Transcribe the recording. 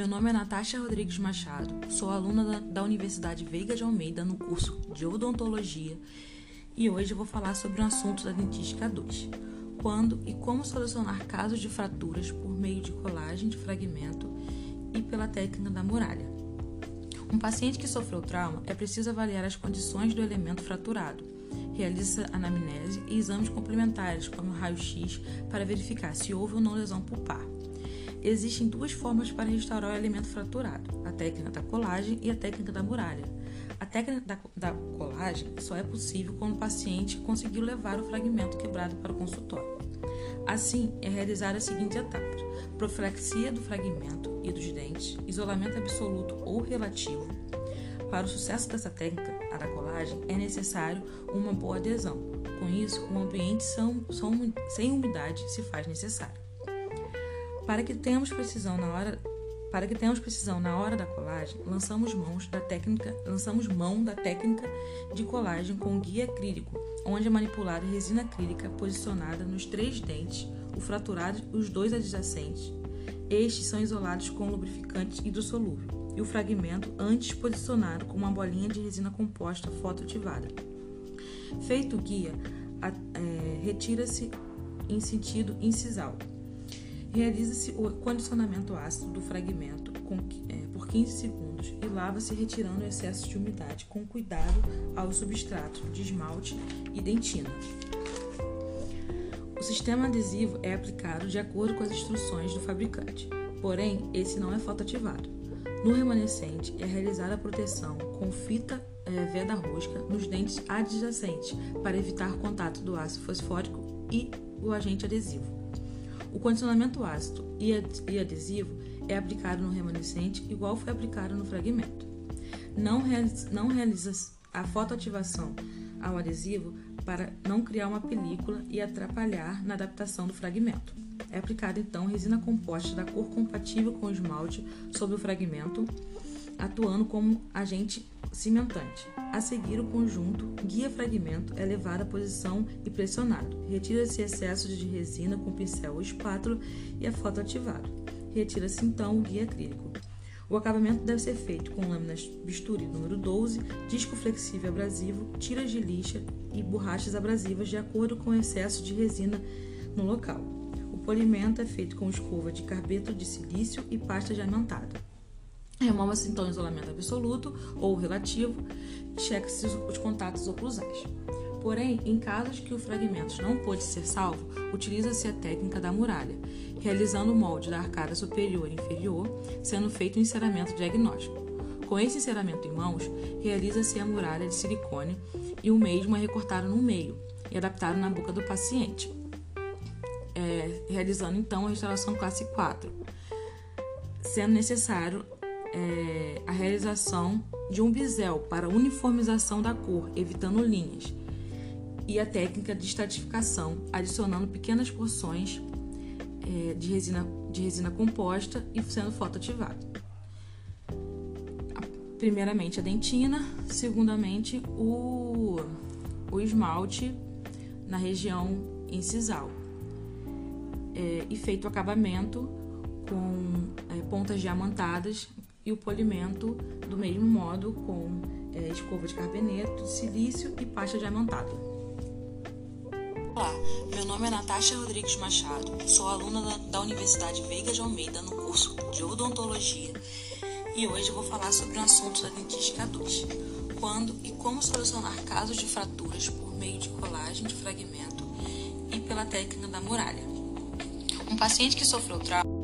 meu nome é Natasha Rodrigues Machado, sou aluna da, da Universidade Veiga de Almeida no curso de Odontologia e hoje vou falar sobre um assunto da Dentística 2: quando e como solucionar casos de fraturas por meio de colagem de fragmento e pela técnica da muralha. Um paciente que sofreu trauma é preciso avaliar as condições do elemento fraturado. Realiza anamnese e exames complementares, como raio-x, para verificar se houve ou não lesão pulpar. Existem duas formas para restaurar o elemento fraturado: a técnica da colagem e a técnica da muralha. A técnica da, da colagem só é possível quando o paciente conseguiu levar o fragmento quebrado para o consultório. Assim, é realizada as seguintes etapas: profilaxia do fragmento e dos dentes, isolamento absoluto ou relativo. Para o sucesso dessa técnica, a da colagem, é necessário uma boa adesão. Com isso, um ambiente sem umidade se faz necessário. Para que tenhamos precisão na hora para que tenhamos precisão na hora da colagem, lançamos mãos da técnica, lançamos mão da técnica de colagem com guia acrílico, onde é manipulada resina acrílica posicionada nos três dentes, o fraturado e os dois adjacentes. Estes são isolados com lubrificante hidrossolúvel e o fragmento antes posicionado com uma bolinha de resina composta fotoativada. Feito o guia, é, retira-se em sentido incisal. Realiza-se o condicionamento ácido do fragmento é, por 15 segundos e lava-se retirando o excesso de umidade com cuidado ao substrato de esmalte e dentina. O sistema adesivo é aplicado de acordo com as instruções do fabricante, porém esse não é fotoativado. No remanescente é realizada a proteção com fita é, veda rosca nos dentes adjacentes para evitar contato do ácido fosfórico e o agente adesivo. O condicionamento ácido e adesivo é aplicado no remanescente igual foi aplicado no fragmento. Não realiza, não realiza a fotoativação ao adesivo para não criar uma película e atrapalhar na adaptação do fragmento. É aplicada então resina composta da cor compatível com o esmalte sobre o fragmento, atuando como agente cimentante. A seguir, o conjunto guia-fragmento é levado à posição e pressionado. Retira-se excesso de resina com pincel ou espátula e é fotoativado. Retira-se então o guia acrílico. O acabamento deve ser feito com lâminas bisturi número 12, disco flexível abrasivo, tiras de lixa e borrachas abrasivas de acordo com o excesso de resina no local. O polimento é feito com escova de carbeto de silício e pasta diamantada. Remova-se então o isolamento absoluto ou relativo, checa-se os contatos oclusais. Porém, em casos que o fragmento não pôde ser salvo, utiliza-se a técnica da muralha, realizando o molde da arcada superior e inferior, sendo feito o enceramento diagnóstico. Com esse enceramento em mãos, realiza-se a muralha de silicone e o mesmo é recortado no meio e adaptado na boca do paciente, é, realizando então a restauração classe 4, sendo necessário é, a realização de um bisel para uniformização da cor, evitando linhas, e a técnica de estratificação, adicionando pequenas porções é, de, resina, de resina composta e sendo fotoativado. Primeiramente a dentina, segundamente o, o esmalte na região incisal. É, e feito o acabamento com é, pontas diamantadas e o polimento do mesmo modo com é, escova de carbeneto, silício e pasta diamantada. Olá, meu nome é Natasha Rodrigues Machado, sou aluna da, da Universidade Veiga de Almeida no curso de Odontologia e hoje vou falar sobre um assunto da dentística 2, quando e como solucionar casos de fraturas por meio de colagem de fragmento e pela técnica da muralha. Um paciente que sofreu trauma